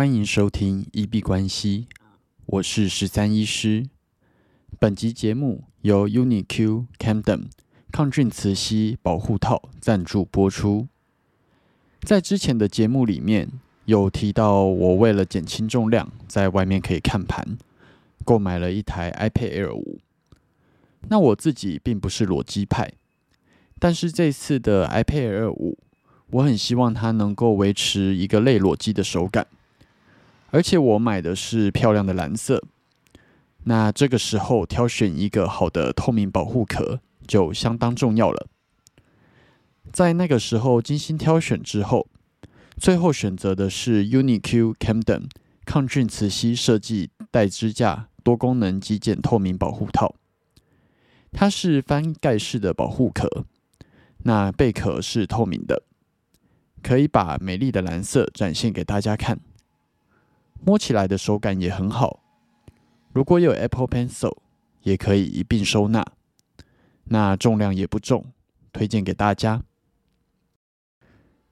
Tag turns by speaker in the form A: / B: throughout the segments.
A: 欢迎收听一币关系，我是十三医师。本集节目由 UniQ Camden 抗菌磁吸保护套赞助播出。在之前的节目里面有提到，我为了减轻重量，在外面可以看盘，购买了一台 iPad Air 五。那我自己并不是裸机派，但是这次的 iPad Air 五，我很希望它能够维持一个类裸机的手感。而且我买的是漂亮的蓝色，那这个时候挑选一个好的透明保护壳就相当重要了。在那个时候精心挑选之后，最后选择的是 UniQ Camden 抗菌磁吸设计带支架多功能极简透明保护套。它是翻盖式的保护壳，那贝壳是透明的，可以把美丽的蓝色展现给大家看。摸起来的手感也很好，如果有 Apple Pencil，也可以一并收纳。那重量也不重，推荐给大家。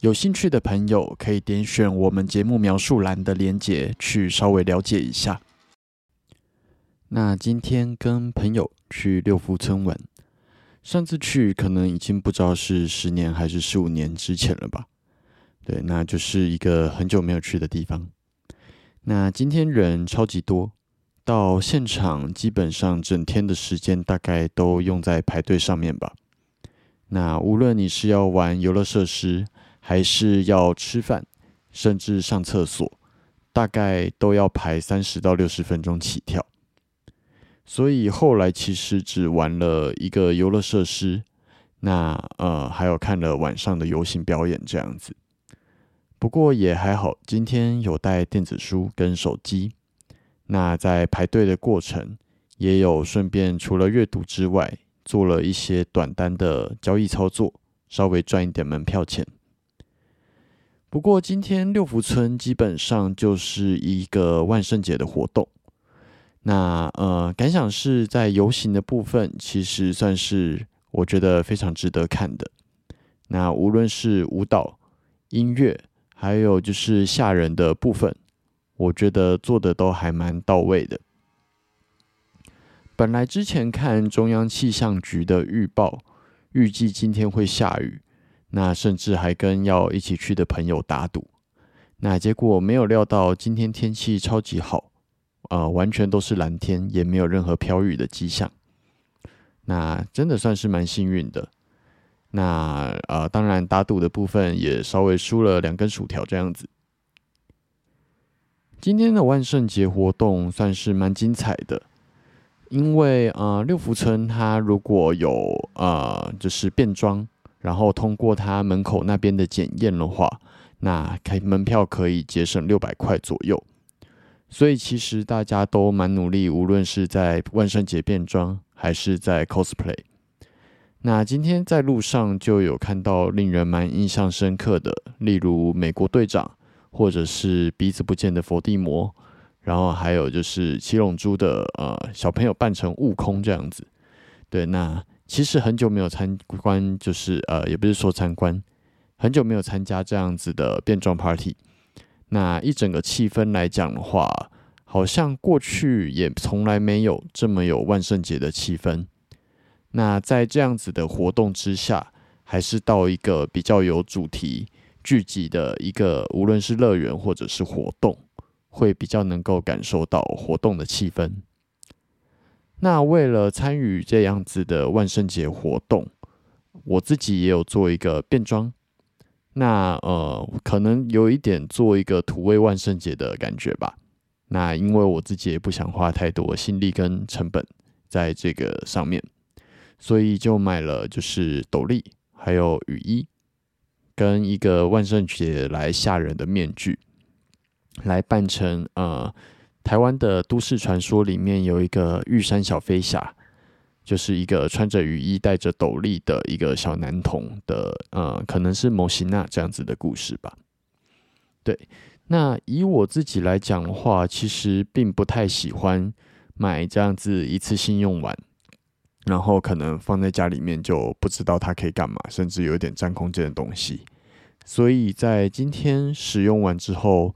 A: 有兴趣的朋友可以点选我们节目描述栏的链接去稍微了解一下。那今天跟朋友去六福村玩，上次去可能已经不知道是十年还是十五年之前了吧？对，那就是一个很久没有去的地方。那今天人超级多，到现场基本上整天的时间大概都用在排队上面吧。那无论你是要玩游乐设施，还是要吃饭，甚至上厕所，大概都要排三十到六十分钟起跳。所以后来其实只玩了一个游乐设施，那呃还有看了晚上的游行表演这样子。不过也还好，今天有带电子书跟手机。那在排队的过程，也有顺便除了阅读之外，做了一些短单的交易操作，稍微赚一点门票钱。不过今天六福村基本上就是一个万圣节的活动。那呃，感想是在游行的部分，其实算是我觉得非常值得看的。那无论是舞蹈、音乐。还有就是吓人的部分，我觉得做的都还蛮到位的。本来之前看中央气象局的预报，预计今天会下雨，那甚至还跟要一起去的朋友打赌，那结果没有料到今天天气超级好，呃，完全都是蓝天，也没有任何飘雨的迹象，那真的算是蛮幸运的。那呃，当然打赌的部分也稍微输了两根薯条这样子。今天的万圣节活动算是蛮精彩的，因为呃六福村它如果有呃就是变装，然后通过它门口那边的检验的话，那开门票可以节省六百块左右。所以其实大家都蛮努力，无论是在万圣节变装还是在 cosplay。那今天在路上就有看到令人蛮印象深刻的，例如美国队长，或者是鼻子不见的伏地魔，然后还有就是七龙珠的呃小朋友扮成悟空这样子。对，那其实很久没有参观，就是呃也不是说参观，很久没有参加这样子的变装 party。那一整个气氛来讲的话，好像过去也从来没有这么有万圣节的气氛。那在这样子的活动之下，还是到一个比较有主题聚集的一个，无论是乐园或者是活动，会比较能够感受到活动的气氛。那为了参与这样子的万圣节活动，我自己也有做一个变装。那呃，可能有一点做一个土味万圣节的感觉吧。那因为我自己也不想花太多心力跟成本在这个上面。所以就买了，就是斗笠，还有雨衣，跟一个万圣节来吓人的面具，来扮成呃台湾的都市传说里面有一个玉山小飞侠，就是一个穿着雨衣、戴着斗笠的一个小男童的呃，可能是摩西娜这样子的故事吧。对，那以我自己来讲的话，其实并不太喜欢买这样子一次性用完。然后可能放在家里面就不知道它可以干嘛，甚至有一点占空间的东西。所以在今天使用完之后，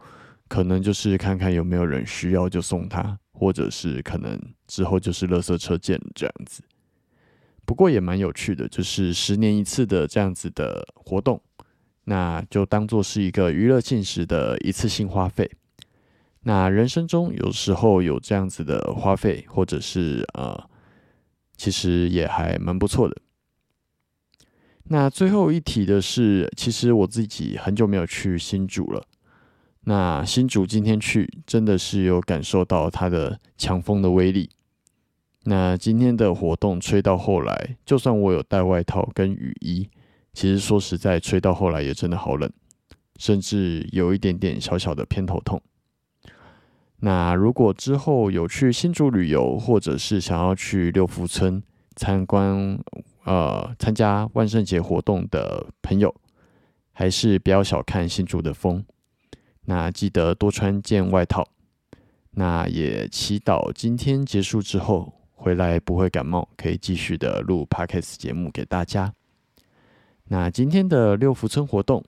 A: 可能就是看看有没有人需要就送他，或者是可能之后就是垃圾车见这样子。不过也蛮有趣的，就是十年一次的这样子的活动，那就当做是一个娱乐性时的一次性花费。那人生中有时候有这样子的花费，或者是呃，其实也还蛮不错的。那最后一提的是，其实我自己很久没有去新竹了。那新竹今天去，真的是有感受到它的强风的威力。那今天的活动吹到后来，就算我有带外套跟雨衣，其实说实在，吹到后来也真的好冷，甚至有一点点小小的偏头痛。那如果之后有去新竹旅游，或者是想要去六福村参观，呃，参加万圣节活动的朋友，还是不要小看新竹的风。那记得多穿件外套。那也祈祷今天结束之后。回来不会感冒，可以继续的录 podcast 节目给大家。那今天的六福村活动，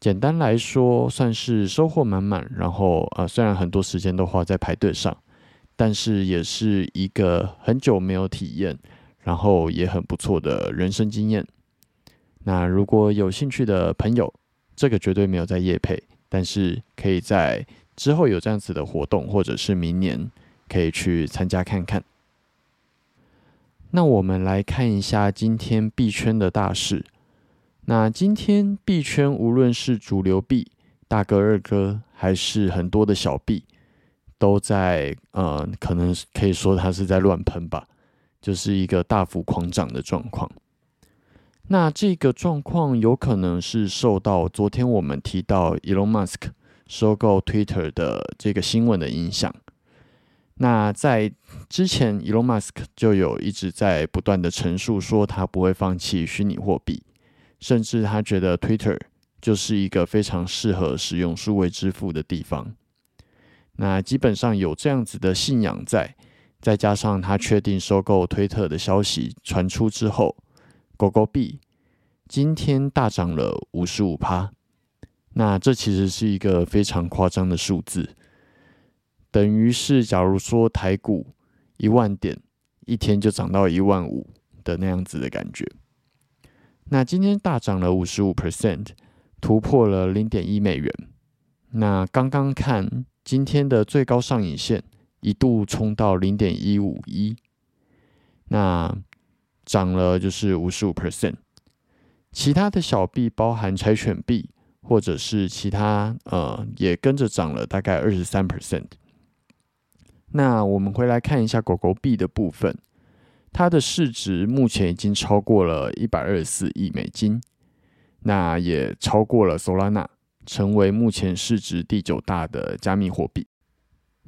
A: 简单来说算是收获满满。然后呃，虽然很多时间都花在排队上，但是也是一个很久没有体验，然后也很不错的人生经验。那如果有兴趣的朋友，这个绝对没有在夜配，但是可以在之后有这样子的活动，或者是明年可以去参加看看。那我们来看一下今天币圈的大事。那今天币圈无论是主流币、大哥、二哥，还是很多的小币，都在呃，可能可以说它是在乱喷吧，就是一个大幅狂涨的状况。那这个状况有可能是受到昨天我们提到 Elon Musk 收购 Twitter 的这个新闻的影响。那在之前，Elon Musk 就有一直在不断的陈述说，他不会放弃虚拟货币，甚至他觉得 Twitter 就是一个非常适合使用数位支付的地方。那基本上有这样子的信仰在，再加上他确定收购推特的消息传出之后，狗狗币今天大涨了五十五趴。那这其实是一个非常夸张的数字。等于是，假如说台股一万点，一天就涨到一万五的那样子的感觉。那今天大涨了五十五 percent，突破了零点一美元。那刚刚看今天的最高上影线，一度冲到零点一五一，那涨了就是五十五 percent。其他的小币，包含柴犬币或者是其他，呃，也跟着涨了大概二十三 percent。那我们回来看一下狗狗币的部分，它的市值目前已经超过了一百二十四亿美金，那也超过了 Solana，成为目前市值第九大的加密货币。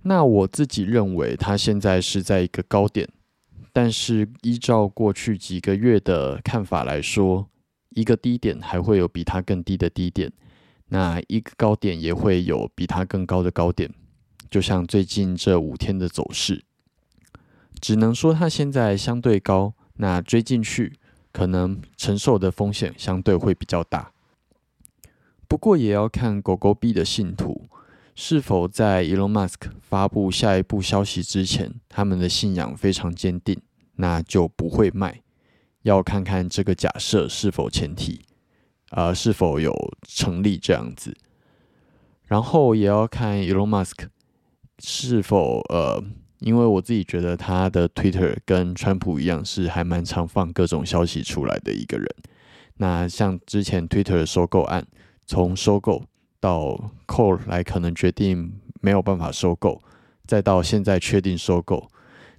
A: 那我自己认为它现在是在一个高点，但是依照过去几个月的看法来说，一个低点还会有比它更低的低点，那一个高点也会有比它更高的高点。就像最近这五天的走势，只能说它现在相对高，那追进去可能承受的风险相对会比较大。不过也要看狗狗币的信徒是否在 Elon Musk 发布下一步消息之前，他们的信仰非常坚定，那就不会卖。要看看这个假设是否前提，呃，是否有成立这样子。然后也要看 Elon Musk。是否呃，因为我自己觉得他的 Twitter 跟川普一样，是还蛮常放各种消息出来的一个人。那像之前 Twitter 的收购案，从收购到后来可能决定没有办法收购，再到现在确定收购，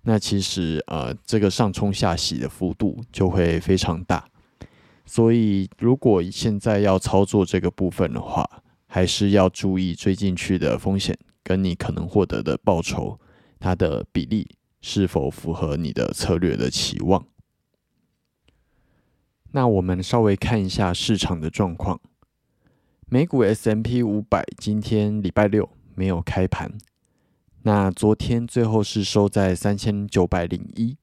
A: 那其实呃，这个上冲下洗的幅度就会非常大。所以如果现在要操作这个部分的话，还是要注意追进去的风险。跟你可能获得的报酬，它的比例是否符合你的策略的期望？那我们稍微看一下市场的状况。美股 S M P 五百今天礼拜六没有开盘，那昨天最后是收在三千九百零一，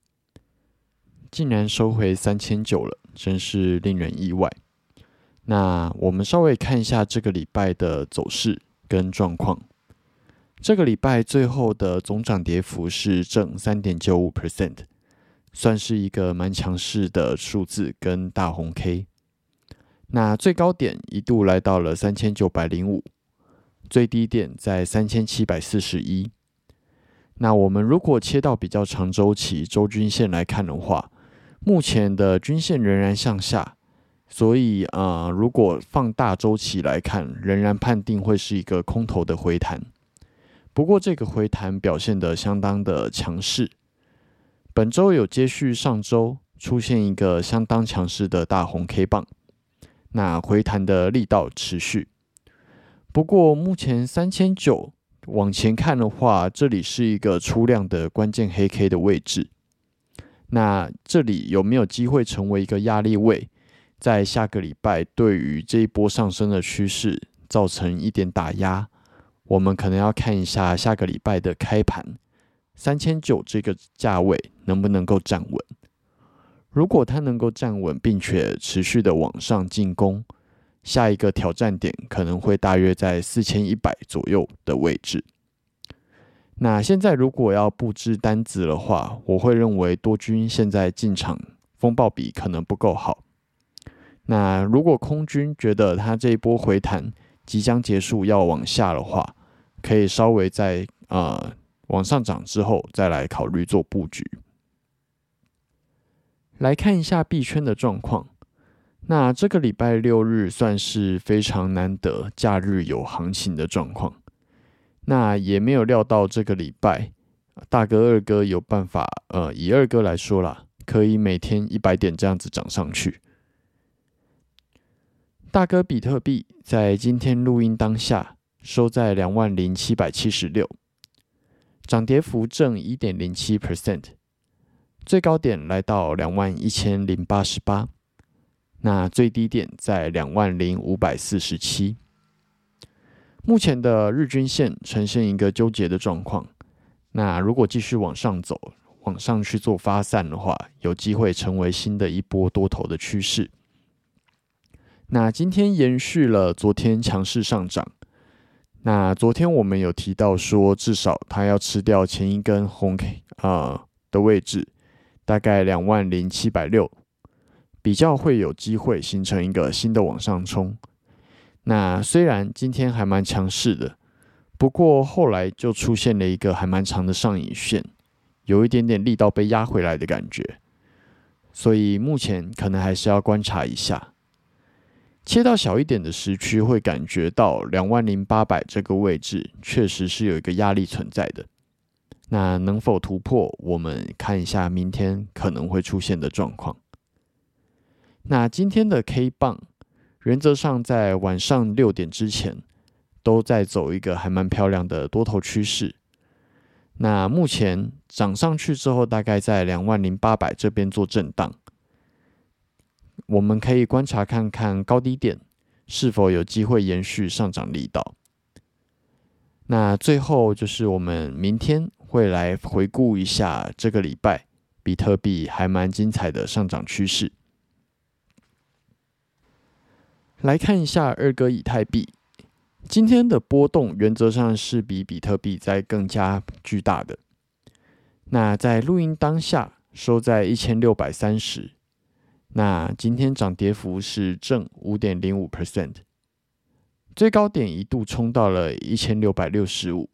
A: 竟然收回三千九了，真是令人意外。那我们稍微看一下这个礼拜的走势。跟状况。这个礼拜最后的总涨跌幅是正三点九五 percent，算是一个蛮强势的数字跟大红 K。那最高点一度来到了三千九百零五，最低点在三千七百四十一。那我们如果切到比较长周期周均线来看的话，目前的均线仍然向下，所以啊，如果放大周期来看，仍然判定会是一个空头的回弹。不过这个回弹表现得相当的强势，本周有接续上周出现一个相当强势的大红 K 棒，那回弹的力道持续。不过目前三千九。往前看的话，这里是一个出量的关键黑 K 的位置。那这里有没有机会成为一个压力位，在下个礼拜对于这一波上升的趋势造成一点打压？我们可能要看一下下个礼拜的开盘三千九这个价位能不能够站稳。如果它能够站稳，并且持续的往上进攻。下一个挑战点可能会大约在四千一百左右的位置。那现在如果要布置单子的话，我会认为多军现在进场风暴比可能不够好。那如果空军觉得它这一波回弹即将结束要往下的话，可以稍微在呃往上涨之后再来考虑做布局。来看一下币圈的状况。那这个礼拜六日算是非常难得，假日有行情的状况。那也没有料到这个礼拜，大哥二哥有办法，呃，以二哥来说啦，可以每天一百点这样子涨上去。大哥比特币在今天录音当下收在两万零七百七十六，涨跌幅正一点零七 percent，最高点来到两万一千零八十八。那最低点在两万零五百四十七，目前的日均线呈现一个纠结的状况。那如果继续往上走，往上去做发散的话，有机会成为新的一波多头的趋势。那今天延续了昨天强势上涨。那昨天我们有提到说，至少它要吃掉前一根红 K 啊的位置，大概两万零七百六。比较会有机会形成一个新的往上冲。那虽然今天还蛮强势的，不过后来就出现了一个还蛮长的上影线，有一点点力道被压回来的感觉。所以目前可能还是要观察一下。切到小一点的时区，会感觉到两万零八百这个位置确实是有一个压力存在的。那能否突破？我们看一下明天可能会出现的状况。那今天的 K 棒，原则上在晚上六点之前，都在走一个还蛮漂亮的多头趋势。那目前涨上去之后，大概在两万零八百这边做震荡。我们可以观察看看高低点是否有机会延续上涨力道。那最后就是我们明天会来回顾一下这个礼拜比特币还蛮精彩的上涨趋势。来看一下二哥以太币，今天的波动原则上是比比特币在更加巨大的。那在录音当下收在一千六百三十，那今天涨跌幅是正五点零五 percent，最高点一度冲到了一千六百六十五，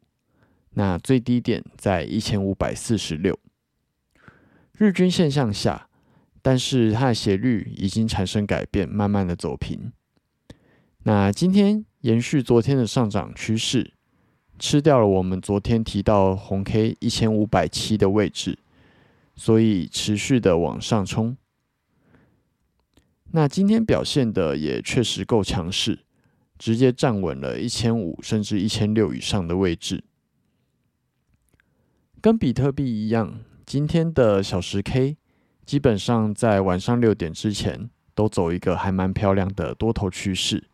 A: 那最低点在一千五百四十六，日均线向下，但是它的斜率已经产生改变，慢慢的走平。那今天延续昨天的上涨趋势，吃掉了我们昨天提到红 K 一千五百七的位置，所以持续的往上冲。那今天表现的也确实够强势，直接站稳了一千五甚至一千六以上的位置。跟比特币一样，今天的小时 K 基本上在晚上六点之前都走一个还蛮漂亮的多头趋势。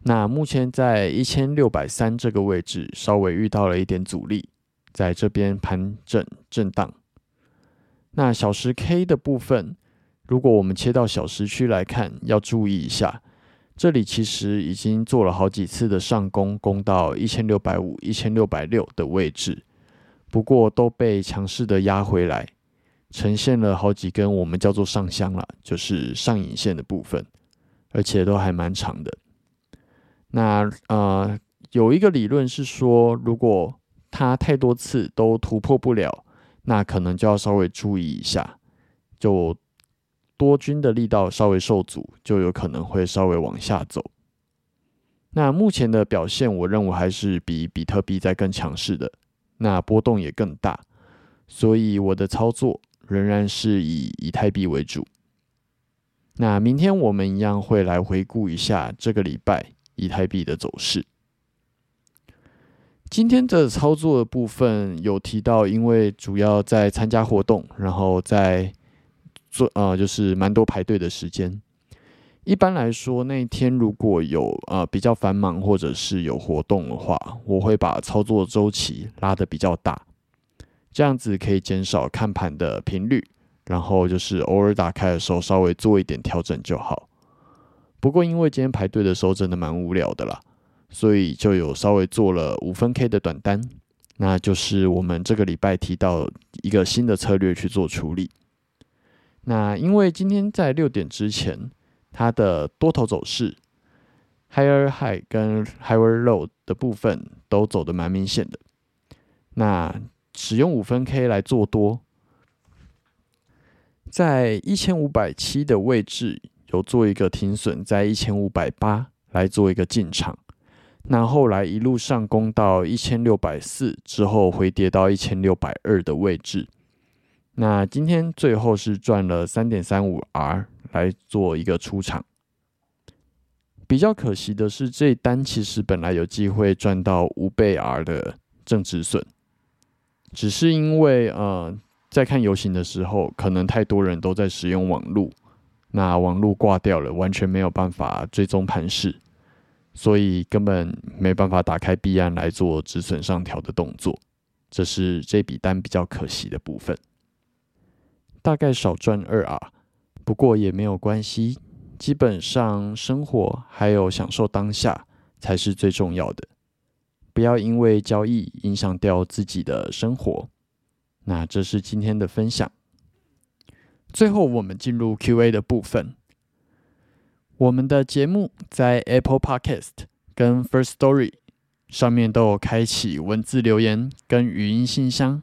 A: 那目前在一千六百三这个位置，稍微遇到了一点阻力，在这边盘整震荡。那小时 K 的部分，如果我们切到小时区来看，要注意一下，这里其实已经做了好几次的上攻，攻到一千六百五、一千六百六的位置，不过都被强势的压回来，呈现了好几根我们叫做上香了，就是上影线的部分，而且都还蛮长的。那呃，有一个理论是说，如果它太多次都突破不了，那可能就要稍微注意一下，就多军的力道稍微受阻，就有可能会稍微往下走。那目前的表现，我认为还是比比特币在更强势的，那波动也更大，所以我的操作仍然是以以太币为主。那明天我们一样会来回顾一下这个礼拜。以太币的走势，今天的操作部分有提到，因为主要在参加活动，然后在做呃，就是蛮多排队的时间。一般来说，那一天如果有呃比较繁忙或者是有活动的话，我会把操作周期拉的比较大，这样子可以减少看盘的频率，然后就是偶尔打开的时候稍微做一点调整就好。不过，因为今天排队的时候真的蛮无聊的啦，所以就有稍微做了五分 K 的短单，那就是我们这个礼拜提到一个新的策略去做处理。那因为今天在六点之前，它的多头走势 higher high 跟 higher low 的部分都走的蛮明显的，那使用五分 K 来做多，在一千五百七的位置。有做一个停损，在一千五百八来做一个进场，那后来一路上攻到一千六百四之后，回跌到一千六百二的位置。那今天最后是赚了三点三五 R 来做一个出场。比较可惜的是，这一单其实本来有机会赚到五倍 R 的正止损，只是因为呃，在看游行的时候，可能太多人都在使用网络。那网络挂掉了，完全没有办法追踪盘势，所以根本没办法打开币安来做止损上调的动作，这是这笔单比较可惜的部分。大概少赚二啊，不过也没有关系，基本上生活还有享受当下才是最重要的，不要因为交易影响掉自己的生活。那这是今天的分享。最后，我们进入 Q&A 的部分。我们的节目在 Apple Podcast 跟 First Story 上面都有开启文字留言跟语音信箱。